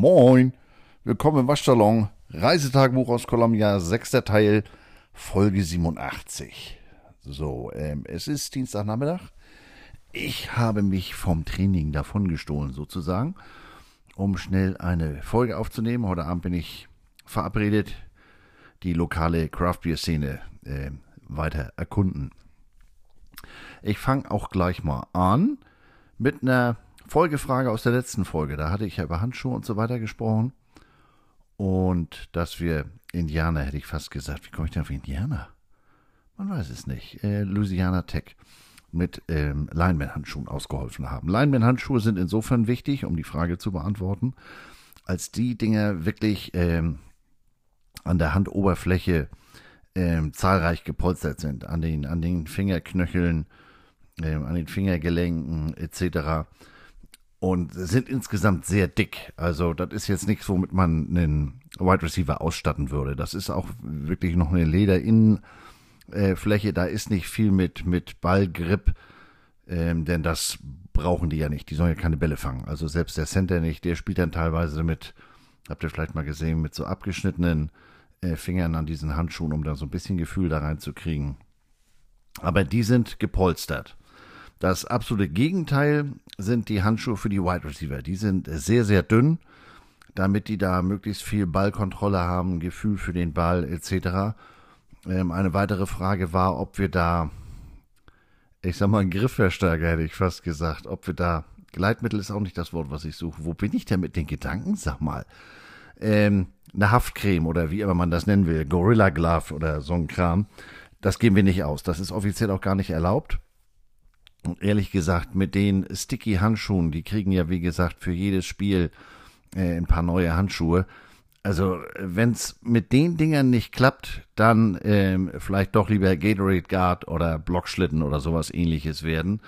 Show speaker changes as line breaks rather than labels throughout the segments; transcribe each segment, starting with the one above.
Moin, willkommen im Waschsalon. Reisetagebuch aus Columbia, sechster Teil, Folge 87. So, ähm, es ist Dienstagnachmittag. Ich habe mich vom Training davon gestohlen, sozusagen, um schnell eine Folge aufzunehmen. Heute Abend bin ich verabredet, die lokale Craft Beer Szene äh, weiter erkunden. Ich fange auch gleich mal an mit einer Folgefrage aus der letzten Folge. Da hatte ich ja über Handschuhe und so weiter gesprochen. Und dass wir Indianer, hätte ich fast gesagt. Wie komme ich denn auf Indianer? Man weiß es nicht. Äh, Louisiana Tech mit ähm, Lineman-Handschuhen ausgeholfen haben. Lineman-Handschuhe sind insofern wichtig, um die Frage zu beantworten, als die Dinger wirklich ähm, an der Handoberfläche ähm, zahlreich gepolstert sind, an den, an den Fingerknöcheln, ähm, an den Fingergelenken etc und sind insgesamt sehr dick. Also das ist jetzt nichts, womit man einen Wide Receiver ausstatten würde. Das ist auch wirklich noch eine Lederinnenfläche. Da ist nicht viel mit, mit Ballgrip, ähm, denn das brauchen die ja nicht. Die sollen ja keine Bälle fangen. Also selbst der Center nicht. Der spielt dann teilweise mit, habt ihr vielleicht mal gesehen, mit so abgeschnittenen äh, Fingern an diesen Handschuhen, um da so ein bisschen Gefühl da reinzukriegen. Aber die sind gepolstert. Das absolute Gegenteil sind die Handschuhe für die Wide Receiver. Die sind sehr, sehr dünn, damit die da möglichst viel Ballkontrolle haben, Gefühl für den Ball etc. Ähm, eine weitere Frage war, ob wir da, ich sag mal, einen Griffverstärker hätte ich fast gesagt, ob wir da, Gleitmittel ist auch nicht das Wort, was ich suche. Wo bin ich denn mit den Gedanken? Sag mal. Ähm, eine Haftcreme oder wie immer man das nennen will, Gorilla Glove oder so ein Kram. Das geben wir nicht aus. Das ist offiziell auch gar nicht erlaubt. Und ehrlich gesagt, mit den Sticky-Handschuhen, die kriegen ja, wie gesagt, für jedes Spiel äh, ein paar neue Handschuhe. Also, wenn es mit den Dingern nicht klappt, dann ähm, vielleicht doch lieber Gatorade Guard oder Blockschlitten oder sowas ähnliches werden.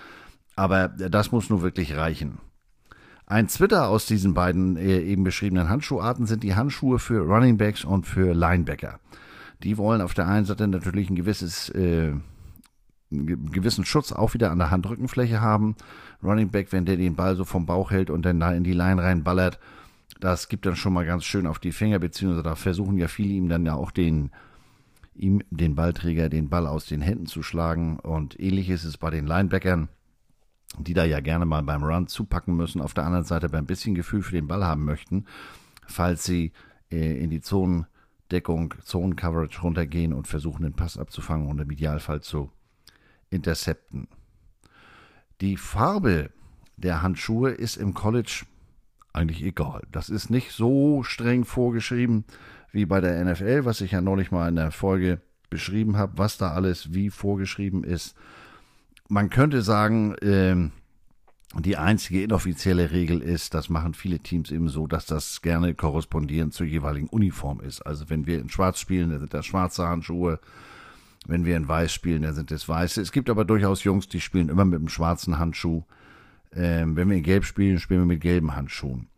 Aber das muss nur wirklich reichen. Ein Twitter aus diesen beiden äh, eben beschriebenen Handschuharten sind die Handschuhe für Running Backs und für Linebacker. Die wollen auf der einen Seite natürlich ein gewisses äh, einen gewissen Schutz auch wieder an der Handrückenfläche haben. Running Back, wenn der den Ball so vom Bauch hält und dann da in die Line reinballert, das gibt dann schon mal ganz schön auf die Finger, beziehungsweise da versuchen ja viele ihm dann ja auch den, ihm, den Ballträger, den Ball aus den Händen zu schlagen. Und ähnlich ist es bei den Linebackern, die da ja gerne mal beim Run zupacken müssen, auf der anderen Seite beim bisschen Gefühl für den Ball haben möchten, falls sie äh, in die Zonendeckung, Zonencoverage runtergehen und versuchen, den Pass abzufangen und im Idealfall zu intercepten. Die Farbe der Handschuhe ist im College eigentlich egal. Das ist nicht so streng vorgeschrieben wie bei der NFL, was ich ja neulich mal in der Folge beschrieben habe, was da alles wie vorgeschrieben ist. Man könnte sagen, äh, die einzige inoffizielle Regel ist, das machen viele Teams eben so, dass das gerne korrespondierend zur jeweiligen Uniform ist. Also wenn wir in Schwarz spielen, dann sind das schwarze Handschuhe. Wenn wir in Weiß spielen, dann sind es Weiße. Es gibt aber durchaus Jungs, die spielen immer mit einem schwarzen Handschuh. Ähm, wenn wir in Gelb spielen, spielen wir mit gelben Handschuhen.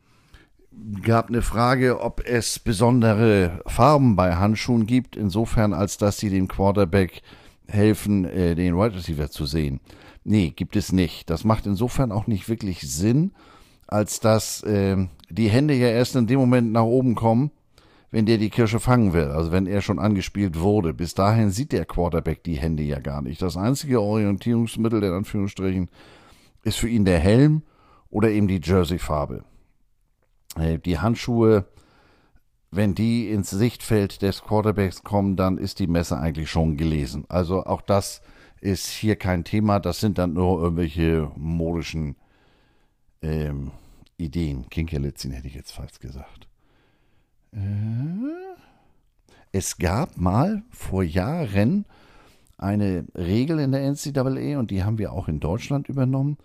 Gab eine Frage, ob es besondere Farben bei Handschuhen gibt, insofern als dass sie dem Quarterback helfen, äh, den Wide Receiver zu sehen. Nee, gibt es nicht. Das macht insofern auch nicht wirklich Sinn, als dass äh, die Hände ja erst in dem Moment nach oben kommen, wenn der die Kirsche fangen will, also wenn er schon angespielt wurde. Bis dahin sieht der Quarterback die Hände ja gar nicht. Das einzige Orientierungsmittel, in Anführungsstrichen, ist für ihn der Helm oder eben die Jerseyfarbe. Äh, die Handschuhe, wenn die ins Sichtfeld des Quarterbacks kommen, dann ist die Messe eigentlich schon gelesen. Also auch das ist hier kein Thema. Das sind dann nur irgendwelche modischen ähm, Ideen. Kinkerlitzchen hätte ich jetzt falsch gesagt. Äh? Es gab mal vor Jahren eine Regel in der NCAA und die haben wir auch in Deutschland übernommen.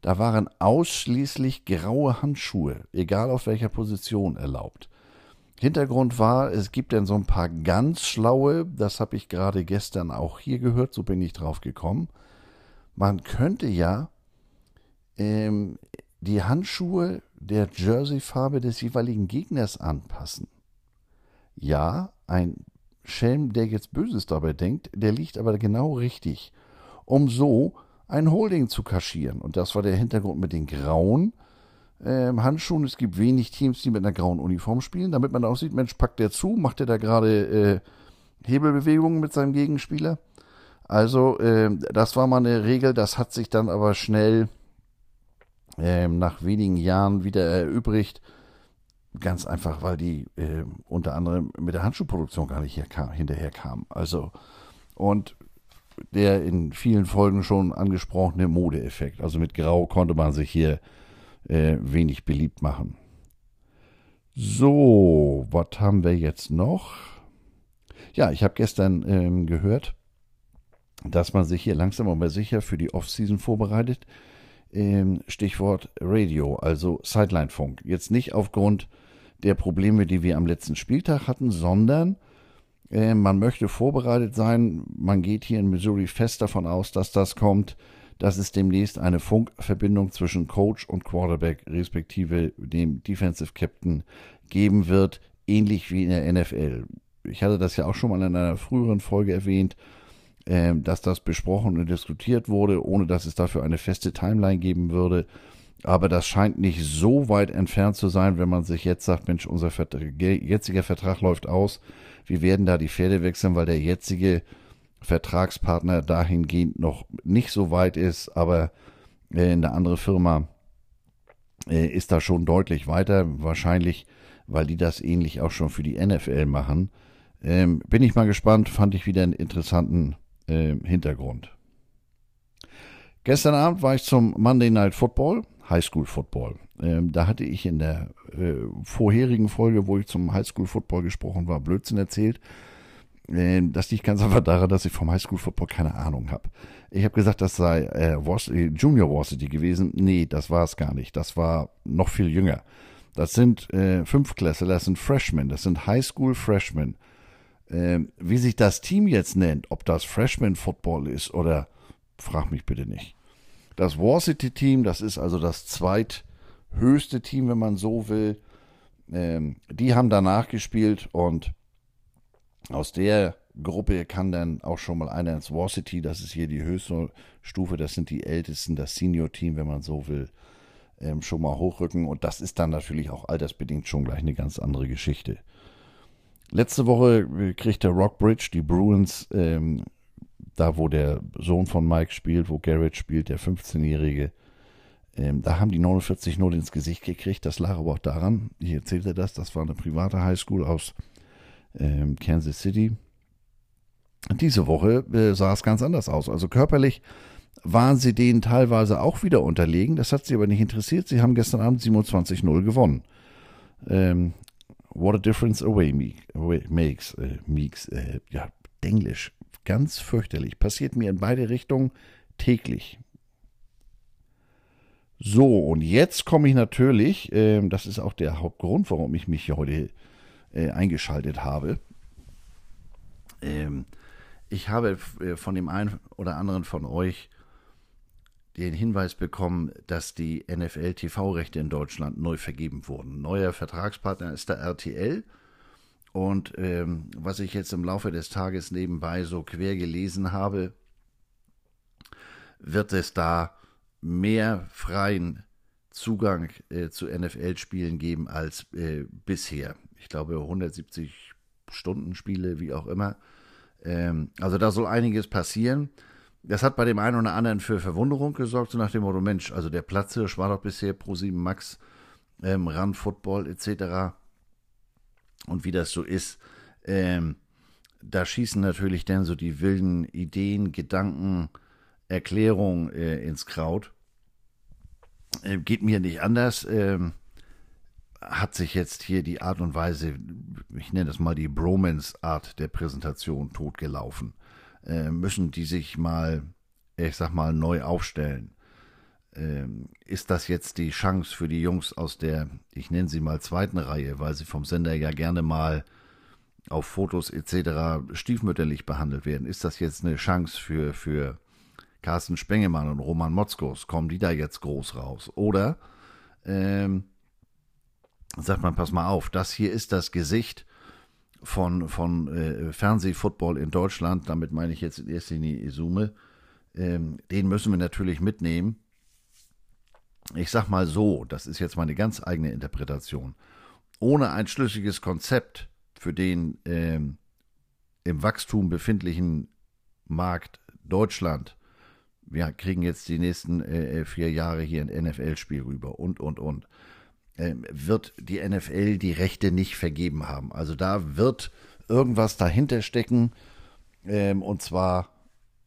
Da waren ausschließlich graue Handschuhe, egal auf welcher Position, erlaubt. Hintergrund war, es gibt dann so ein paar ganz schlaue, das habe ich gerade gestern auch hier gehört, so bin ich drauf gekommen. Man könnte ja ähm, die Handschuhe der Jersey-Farbe des jeweiligen Gegners anpassen. Ja, ein Schelm, der jetzt Böses dabei denkt, der liegt aber genau richtig, um so ein Holding zu kaschieren. Und das war der Hintergrund mit den grauen ähm, Handschuhen. Es gibt wenig Teams, die mit einer grauen Uniform spielen, damit man auch sieht, Mensch, packt der zu, macht der da gerade äh, Hebelbewegungen mit seinem Gegenspieler. Also, äh, das war mal eine Regel, das hat sich dann aber schnell äh, nach wenigen Jahren wieder erübrigt. Ganz einfach, weil die äh, unter anderem mit der Handschuhproduktion gar nicht hinterher kam. Also, und der in vielen Folgen schon angesprochene Modeeffekt. Also mit Grau konnte man sich hier äh, wenig beliebt machen. So, was haben wir jetzt noch? Ja, ich habe gestern ähm, gehört, dass man sich hier langsam aber sicher für die Offseason vorbereitet. Ähm, Stichwort Radio, also Sideline-Funk. Jetzt nicht aufgrund der Probleme, die wir am letzten Spieltag hatten, sondern äh, man möchte vorbereitet sein. Man geht hier in Missouri fest davon aus, dass das kommt dass es demnächst eine Funkverbindung zwischen Coach und Quarterback respektive dem Defensive Captain geben wird, ähnlich wie in der NFL. Ich hatte das ja auch schon mal in einer früheren Folge erwähnt, äh, dass das besprochen und diskutiert wurde, ohne dass es dafür eine feste Timeline geben würde. Aber das scheint nicht so weit entfernt zu sein, wenn man sich jetzt sagt, Mensch, unser Vertrag, jetziger Vertrag läuft aus. Wir werden da die Pferde wechseln, weil der jetzige Vertragspartner dahingehend noch nicht so weit ist, aber äh, eine andere Firma äh, ist da schon deutlich weiter. Wahrscheinlich, weil die das ähnlich auch schon für die NFL machen. Ähm, bin ich mal gespannt, fand ich wieder einen interessanten äh, Hintergrund. Gestern Abend war ich zum Monday Night Football, High School Football. Ähm, da hatte ich in der äh, vorherigen Folge, wo ich zum High School Football gesprochen war, Blödsinn erzählt. Ähm, das liegt ganz einfach daran, dass ich vom Highschool Football keine Ahnung habe. Ich habe gesagt, das sei äh, äh, Junior Varsity gewesen. Nee, das war es gar nicht. Das war noch viel jünger. Das sind äh, Fünftklässler, das sind Freshmen, das sind Highschool Freshmen. Ähm, wie sich das Team jetzt nennt, ob das Freshman Football ist oder frag mich bitte nicht. Das Varsity Team, das ist also das zweithöchste Team, wenn man so will. Ähm, die haben danach gespielt und aus der Gruppe kann dann auch schon mal einer ins Varsity, das ist hier die höchste Stufe, das sind die Ältesten, das Senior-Team, wenn man so will, ähm, schon mal hochrücken. Und das ist dann natürlich auch altersbedingt schon gleich eine ganz andere Geschichte. Letzte Woche äh, kriegt der Rockbridge die Bruins, ähm, da wo der Sohn von Mike spielt, wo Garrett spielt, der 15-Jährige, ähm, da haben die 49 0 ins Gesicht gekriegt. Das lag aber auch daran, ich erzählte das, das war eine private Highschool aus ähm, Kansas City. Diese Woche äh, sah es ganz anders aus. Also körperlich waren sie denen teilweise auch wieder unterlegen. Das hat sie aber nicht interessiert. Sie haben gestern Abend 27-0 gewonnen. Ähm, what a difference away, me, away makes. Äh, Meeks, äh, ja, Englisch. Ganz fürchterlich. Passiert mir in beide Richtungen täglich. So, und jetzt komme ich natürlich, äh, das ist auch der Hauptgrund, warum ich mich hier heute äh, eingeschaltet habe. Ähm, ich habe äh, von dem einen oder anderen von euch den Hinweis bekommen, dass die NFL-TV-Rechte in Deutschland neu vergeben wurden. Neuer Vertragspartner ist der RTL. Und ähm, was ich jetzt im Laufe des Tages nebenbei so quer gelesen habe, wird es da mehr freien Zugang äh, zu NFL-Spielen geben als äh, bisher ich glaube 170 Stunden Spiele, wie auch immer. Ähm, also da soll einiges passieren. Das hat bei dem einen oder anderen für Verwunderung gesorgt, so nach dem Motto, Mensch, also der Platzhirsch war doch bisher Pro 7 Max, ähm, Run Football etc. Und wie das so ist, ähm, da schießen natürlich dann so die wilden Ideen, Gedanken, Erklärungen äh, ins Kraut. Äh, geht mir nicht anders. Ähm, hat sich jetzt hier die Art und Weise, ich nenne das mal die Bromance-Art der Präsentation totgelaufen. Äh, müssen die sich mal, ich sag mal, neu aufstellen? Ähm, ist das jetzt die Chance für die Jungs aus der, ich nenne sie mal zweiten Reihe, weil sie vom Sender ja gerne mal auf Fotos etc. stiefmütterlich behandelt werden? Ist das jetzt eine Chance für, für Carsten Spengemann und Roman Motzkos? Kommen die da jetzt groß raus? Oder ähm, sagt man, pass mal auf, das hier ist das Gesicht von, von äh, Fernsehfootball in Deutschland, damit meine ich jetzt in erster Linie Isume, ähm, den müssen wir natürlich mitnehmen. Ich sag mal so, das ist jetzt meine ganz eigene Interpretation, ohne ein schlüssiges Konzept für den ähm, im Wachstum befindlichen Markt Deutschland, wir kriegen jetzt die nächsten äh, vier Jahre hier ein NFL-Spiel rüber und, und, und, äh, wird die NFL die Rechte nicht vergeben haben. Also da wird irgendwas dahinter stecken, ähm, und zwar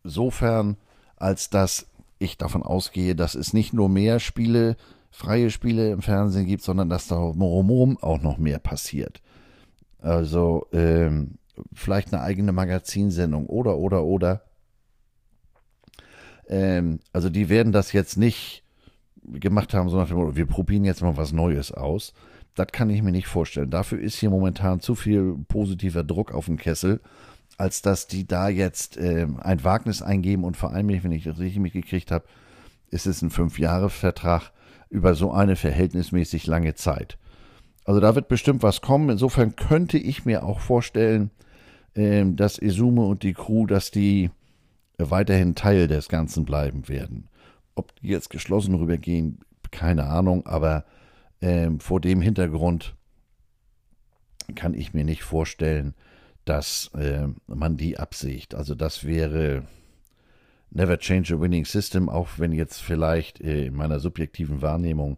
sofern, als dass ich davon ausgehe, dass es nicht nur mehr Spiele, freie Spiele im Fernsehen gibt, sondern dass da drumherum auch noch mehr passiert. Also ähm, vielleicht eine eigene Magazinsendung oder, oder, oder. Ähm, also die werden das jetzt nicht gemacht haben, sondern wir probieren jetzt mal was Neues aus. Das kann ich mir nicht vorstellen. Dafür ist hier momentan zu viel positiver Druck auf dem Kessel, als dass die da jetzt äh, ein Wagnis eingeben und vor allem, wenn ich das richtig mitgekriegt habe, ist es ein Fünf-Jahre-Vertrag über so eine verhältnismäßig lange Zeit. Also da wird bestimmt was kommen. Insofern könnte ich mir auch vorstellen, äh, dass Izume und die Crew, dass die weiterhin Teil des Ganzen bleiben werden. Ob die jetzt geschlossen rübergehen, keine Ahnung, aber ähm, vor dem Hintergrund kann ich mir nicht vorstellen, dass äh, man die absicht. Also das wäre Never Change a Winning System, auch wenn jetzt vielleicht äh, in meiner subjektiven Wahrnehmung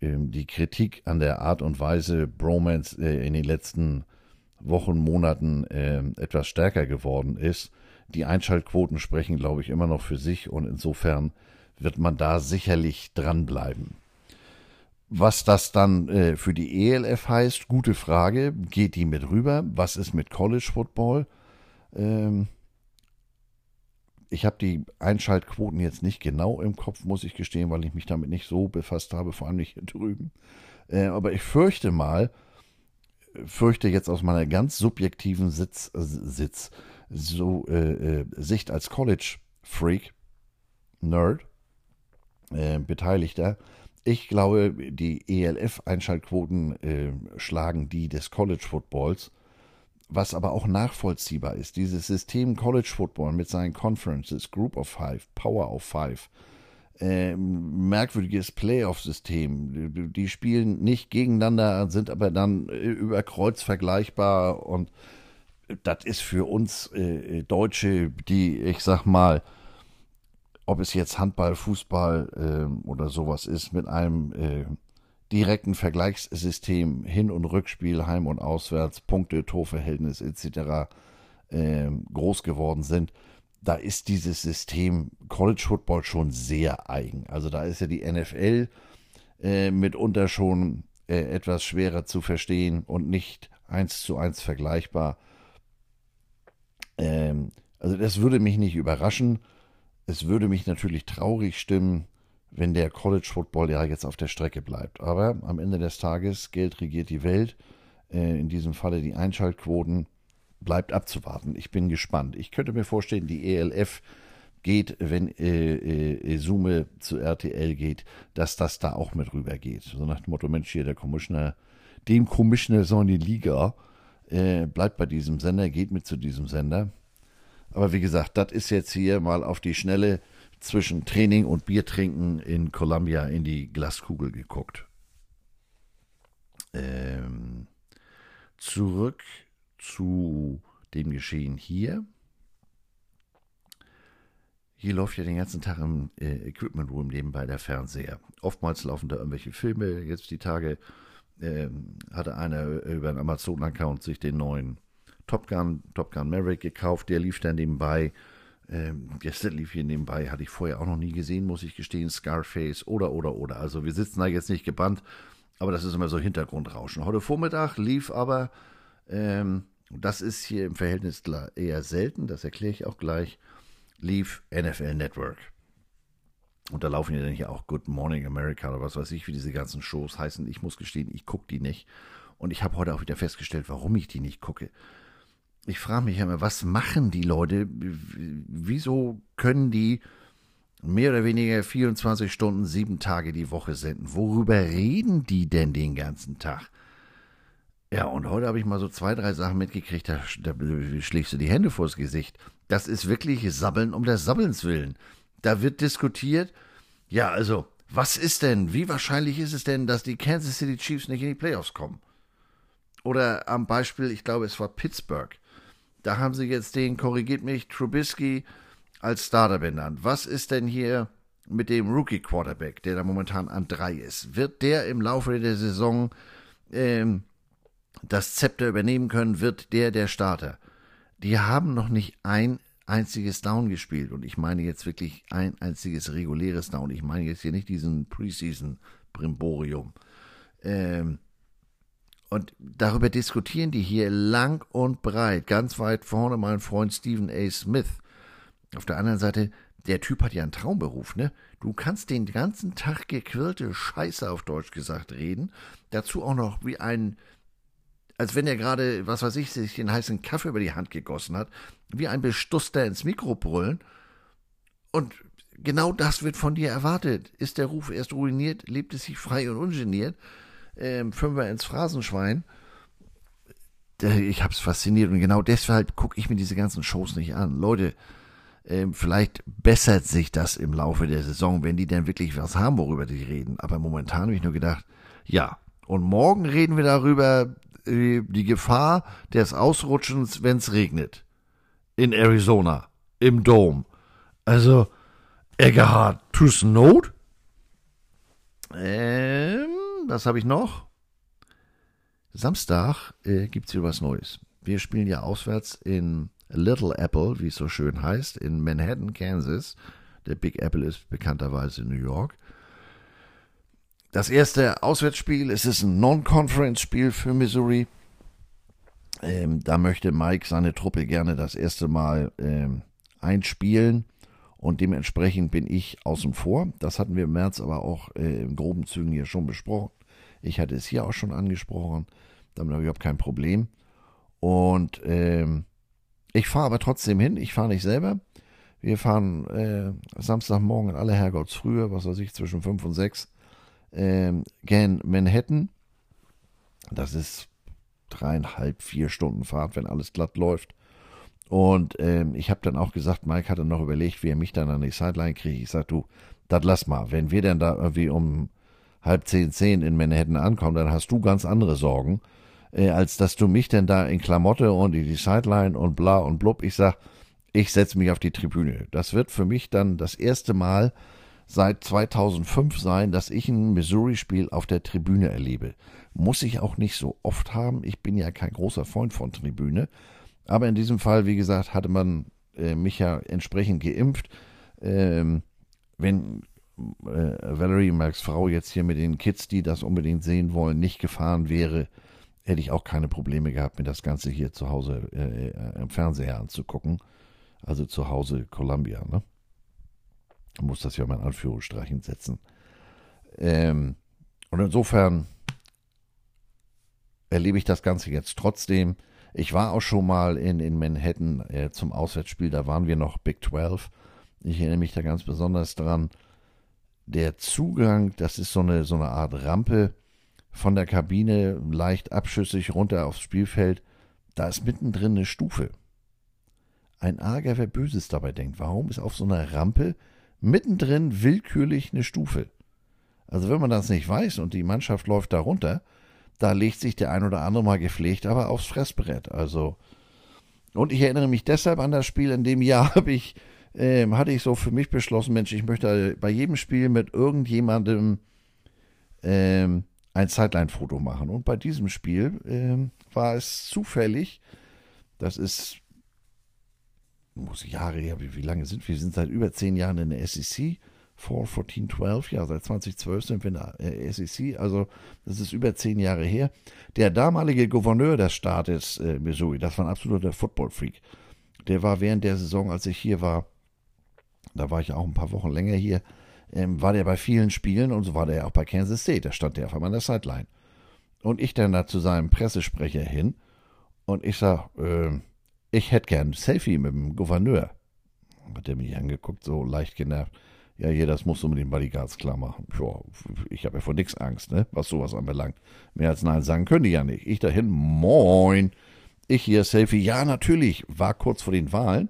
äh, die Kritik an der Art und Weise Bromance äh, in den letzten Wochen, Monaten ähm, etwas stärker geworden ist. Die Einschaltquoten sprechen, glaube ich, immer noch für sich und insofern wird man da sicherlich dranbleiben. Was das dann äh, für die ELF heißt, gute Frage. Geht die mit rüber? Was ist mit College Football? Ähm, ich habe die Einschaltquoten jetzt nicht genau im Kopf, muss ich gestehen, weil ich mich damit nicht so befasst habe, vor allem nicht hier drüben. Äh, aber ich fürchte mal, fürchte jetzt aus meiner ganz subjektiven Sitz, äh, Sitz so äh, äh Sicht als College Freak, Nerd, äh, Beteiligter, ich glaube, die ELF-Einschaltquoten äh, schlagen die des College Footballs, was aber auch nachvollziehbar ist. Dieses System College Football mit seinen Conferences, Group of Five, Power of Five, äh, merkwürdiges Playoff-System. Die, spielen nicht gegeneinander, sind aber dann äh, über Kreuz vergleichbar und das ist für uns äh, Deutsche, die, ich sag mal, ob es jetzt Handball, Fußball äh, oder sowas ist, mit einem äh, direkten Vergleichssystem, Hin- und Rückspiel, Heim- und Auswärts, Punkte, Torverhältnis etc. Äh, groß geworden sind, da ist dieses System College Football schon sehr eigen. Also da ist ja die NFL äh, mitunter schon äh, etwas schwerer zu verstehen und nicht eins zu eins vergleichbar. Ähm, also das würde mich nicht überraschen es würde mich natürlich traurig stimmen, wenn der College Football ja jetzt auf der Strecke bleibt. Aber am Ende des Tages, Geld regiert die Welt. Äh, in diesem Falle die Einschaltquoten. Bleibt abzuwarten. Ich bin gespannt. Ich könnte mir vorstellen, die ELF geht, wenn äh, äh, Sume zu RTL geht, dass das da auch mit rüber geht. So nach dem Motto, Mensch, hier der Commissioner, dem Commissioner so eine Liga, äh, bleibt bei diesem Sender, geht mit zu diesem Sender. Aber wie gesagt, das ist jetzt hier mal auf die Schnelle zwischen Training und Biertrinken in Columbia in die Glaskugel geguckt. Ähm, zurück zu dem Geschehen hier. Hier läuft ja den ganzen Tag im äh, Equipment Room nebenbei der Fernseher. Oftmals laufen da irgendwelche Filme. Jetzt die Tage äh, hatte einer über einen Amazon-Account sich den neuen Top Gun, Top Gun Maverick gekauft, der lief dann nebenbei. Ähm, gestern lief hier nebenbei, hatte ich vorher auch noch nie gesehen, muss ich gestehen, Scarface oder, oder, oder. Also wir sitzen da jetzt nicht gebannt, aber das ist immer so Hintergrundrauschen. Heute Vormittag lief aber, ähm, das ist hier im Verhältnis eher selten, das erkläre ich auch gleich, lief NFL Network. Und da laufen ja dann hier auch Good Morning America oder was weiß ich, wie diese ganzen Shows heißen. Ich muss gestehen, ich gucke die nicht. Und ich habe heute auch wieder festgestellt, warum ich die nicht gucke ich frage mich immer, was machen die Leute? Wieso können die mehr oder weniger 24 Stunden, sieben Tage die Woche senden? Worüber reden die denn den ganzen Tag? Ja, und heute habe ich mal so zwei, drei Sachen mitgekriegt, da, da schlägst du die Hände vors Gesicht. Das ist wirklich Sabbeln um des Sabbelns willen. Da wird diskutiert, ja, also, Was ist denn, wie wahrscheinlich ist es denn, dass die Kansas City Chiefs nicht in die Playoffs kommen? Oder am Beispiel, ich glaube, es war Pittsburgh. Da haben sie jetzt den, korrigiert mich, Trubisky als Starter benannt. Was ist denn hier mit dem Rookie Quarterback, der da momentan an drei ist? Wird der im Laufe der Saison ähm, das Zepter übernehmen können? Wird der der Starter? Die haben noch nicht ein einziges Down gespielt. Und ich meine jetzt wirklich ein einziges reguläres Down. Ich meine jetzt hier nicht diesen Preseason-Brimborium. Ähm, und darüber diskutieren die hier lang und breit. Ganz weit vorne mein Freund Stephen A. Smith. Auf der anderen Seite, der Typ hat ja einen Traumberuf, ne? Du kannst den ganzen Tag gequirlte Scheiße auf Deutsch gesagt reden. Dazu auch noch wie ein als wenn er gerade, was weiß ich, sich den heißen Kaffee über die Hand gegossen hat, wie ein Bestusster ins Mikro brüllen. Und genau das wird von dir erwartet. Ist der Ruf erst ruiniert, lebt es sich frei und ungeniert. Ähm, Fünfer ins Phrasenschwein. Ich hab's fasziniert und genau deshalb gucke ich mir diese ganzen Shows nicht an. Leute, ähm, vielleicht bessert sich das im Laufe der Saison, wenn die dann wirklich was haben, worüber die reden. Aber momentan habe ich nur gedacht, ja, und morgen reden wir darüber, äh, die Gefahr des Ausrutschens, wenn es regnet. In Arizona. Im Dome. Also, Egerhard, tust Not? Ähm, was habe ich noch? Samstag äh, gibt's hier was Neues. Wir spielen ja auswärts in Little Apple, wie es so schön heißt, in Manhattan, Kansas. Der Big Apple ist bekannterweise in New York. Das erste Auswärtsspiel, es ist ein Non-Conference-Spiel für Missouri. Ähm, da möchte Mike seine Truppe gerne das erste Mal ähm, einspielen und dementsprechend bin ich außen vor. Das hatten wir im März aber auch äh, in groben Zügen hier schon besprochen. Ich hatte es hier auch schon angesprochen. Damit habe ich überhaupt kein Problem. Und ähm, ich fahre aber trotzdem hin. Ich fahre nicht selber. Wir fahren äh, Samstagmorgen in alle Herrgottsfrühe, was weiß ich, zwischen 5 und 6 ähm, gen Manhattan. Das ist dreieinhalb, vier Stunden Fahrt, wenn alles glatt läuft. Und ähm, ich habe dann auch gesagt, Mike hatte noch überlegt, wie er mich dann an die Sideline kriegt. Ich sag, du, das lass mal. Wenn wir dann da irgendwie um halb zehn, zehn in Manhattan ankommen, dann hast du ganz andere Sorgen, äh, als dass du mich denn da in Klamotte und in die Sideline und bla und blub. Ich sag, ich setze mich auf die Tribüne. Das wird für mich dann das erste Mal, seit 2005 sein, dass ich ein Missouri-Spiel auf der Tribüne erlebe. Muss ich auch nicht so oft haben. Ich bin ja kein großer Freund von Tribüne. Aber in diesem Fall, wie gesagt, hatte man äh, mich ja entsprechend geimpft. Ähm, wenn äh, Valerie, Marks Frau, jetzt hier mit den Kids, die das unbedingt sehen wollen, nicht gefahren wäre, hätte ich auch keine Probleme gehabt, mir das Ganze hier zu Hause äh, äh im Fernseher anzugucken. Also zu Hause Columbia, ne? muss das ja mal in Anführungsstrichen setzen. Ähm, und insofern erlebe ich das Ganze jetzt trotzdem. Ich war auch schon mal in, in Manhattan äh, zum Auswärtsspiel, da waren wir noch Big 12. Ich erinnere mich da ganz besonders dran. Der Zugang, das ist so eine, so eine Art Rampe von der Kabine, leicht abschüssig runter aufs Spielfeld. Da ist mittendrin eine Stufe. Ein Arger, wer Böses dabei denkt. Warum ist auf so einer Rampe mittendrin willkürlich eine Stufe. Also wenn man das nicht weiß und die Mannschaft läuft da runter, da legt sich der ein oder andere mal gepflegt, aber aufs Fressbrett. Also und ich erinnere mich deshalb an das Spiel. In dem Jahr habe ich ähm, hatte ich so für mich beschlossen, Mensch, ich möchte bei jedem Spiel mit irgendjemandem ähm, ein Sideline-Foto machen. Und bei diesem Spiel ähm, war es zufällig, das ist muss Jahre her, wie, wie lange sind wir? Wir sind seit über zehn Jahren in der SEC. 4, 14, 12, ja, seit 2012 sind wir in der äh, SEC, also das ist über zehn Jahre her. Der damalige Gouverneur des Staates äh, Missouri, das war ein absoluter Football-Freak. Der war während der Saison, als ich hier war, da war ich auch ein paar Wochen länger hier, ähm, war der bei vielen Spielen und so war der auch bei Kansas State. Da stand der auf einmal an der Sideline. Und ich dann da zu seinem Pressesprecher hin und ich sag, äh, ich hätte gern ein Selfie mit dem Gouverneur. Hat er mich angeguckt, so leicht genervt. Ja, hier, das musst du mit den Bodyguards klar machen. Ja, ich habe ja vor nichts Angst, ne, was sowas anbelangt. Mehr als Nein sagen können die ja nicht. Ich dahin, moin. Ich hier, Selfie. Ja, natürlich, war kurz vor den Wahlen.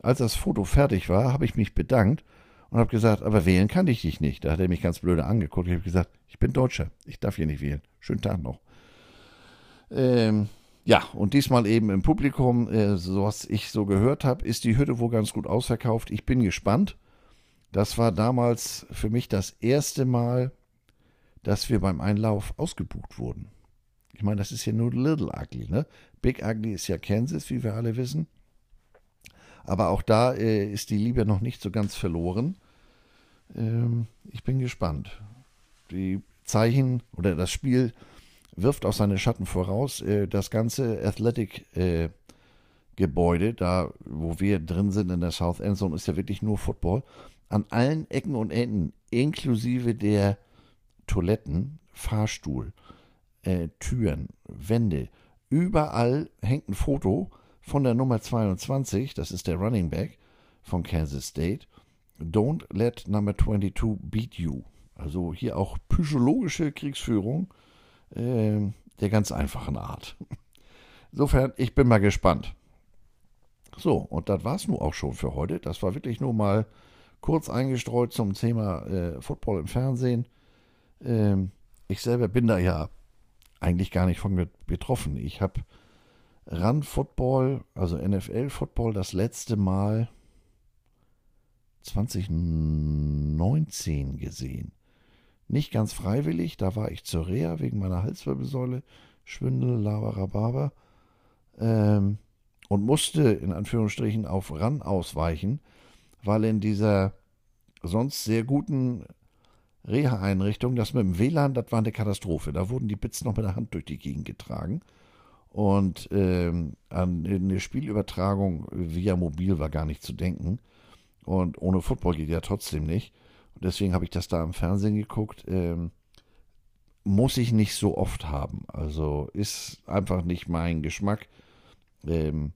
Als das Foto fertig war, habe ich mich bedankt und und habe gesagt, aber wählen kann ich dich nicht. Da hat er mich ganz blöde angeguckt. Ich habe gesagt, ich bin Deutscher, ich darf hier nicht wählen. Schönen Tag noch. Ähm, ja, und diesmal eben im Publikum, äh, so was ich so gehört habe, ist die Hütte wohl ganz gut ausverkauft. Ich bin gespannt. Das war damals für mich das erste Mal, dass wir beim Einlauf ausgebucht wurden. Ich meine, das ist ja nur Little Ugly, ne? Big Ugly ist ja Kansas, wie wir alle wissen. Aber auch da äh, ist die Liebe noch nicht so ganz verloren. Ähm, ich bin gespannt. Die Zeichen oder das Spiel wirft auch seine Schatten voraus. Äh, das ganze Athletic äh, da wo wir drin sind in der South End Zone, ist ja wirklich nur Football. An allen Ecken und Enden, inklusive der Toiletten, Fahrstuhl, äh, Türen, Wände, überall hängt ein Foto von der Nummer 22, das ist der Running Back von Kansas State. Don't let number 22 beat you. Also hier auch psychologische Kriegsführung äh, der ganz einfachen Art. Insofern, ich bin mal gespannt. So, und das war es nun auch schon für heute. Das war wirklich nur mal kurz eingestreut zum Thema äh, Football im Fernsehen. Ähm, ich selber bin da ja eigentlich gar nicht von betroffen. Ich habe Run Football, also NFL Football, das letzte Mal 2019 gesehen. Nicht ganz freiwillig, da war ich zur Reha wegen meiner Halswirbelsäule, Schwindel, Lava, Rhabarber, ähm, und musste in Anführungsstrichen auf Run ausweichen, weil in dieser sonst sehr guten Reha-Einrichtung, das mit dem WLAN, das war eine Katastrophe. Da wurden die Bits noch mit der Hand durch die Gegend getragen. Und ähm, an eine Spielübertragung via Mobil war gar nicht zu denken. Und ohne Football geht ja trotzdem nicht. Und deswegen habe ich das da im Fernsehen geguckt. Ähm, muss ich nicht so oft haben. Also ist einfach nicht mein Geschmack. Ähm,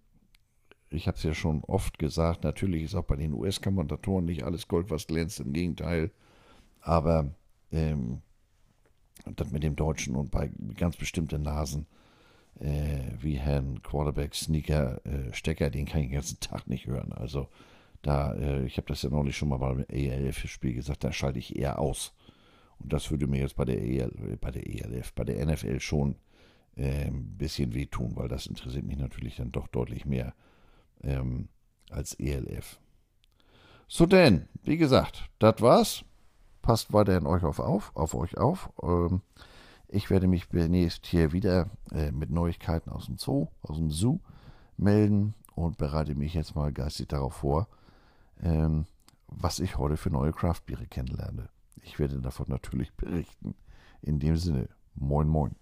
ich habe es ja schon oft gesagt, natürlich ist auch bei den US-Kommentatoren nicht alles Gold, was glänzt, im Gegenteil. Aber ähm, das mit dem Deutschen und bei ganz bestimmten Nasen, äh, wie Herrn Quarterback Sneaker äh, Stecker, den kann ich den ganzen Tag nicht hören. Also da, äh, ich habe das ja neulich schon mal beim ELF-Spiel gesagt, da schalte ich eher aus. Und das würde mir jetzt bei der, EL, bei der ELF, bei der NFL schon ein bisschen wehtun, weil das interessiert mich natürlich dann doch deutlich mehr ähm, als ELF. So denn, wie gesagt, das war's. Passt weiterhin euch auf, auf, auf euch auf. Ähm, ich werde mich demnächst hier wieder äh, mit Neuigkeiten aus dem Zoo, aus dem Zoo melden und bereite mich jetzt mal geistig darauf vor, ähm, was ich heute für neue Craftbiere kennenlerne. Ich werde davon natürlich berichten. In dem Sinne, moin moin.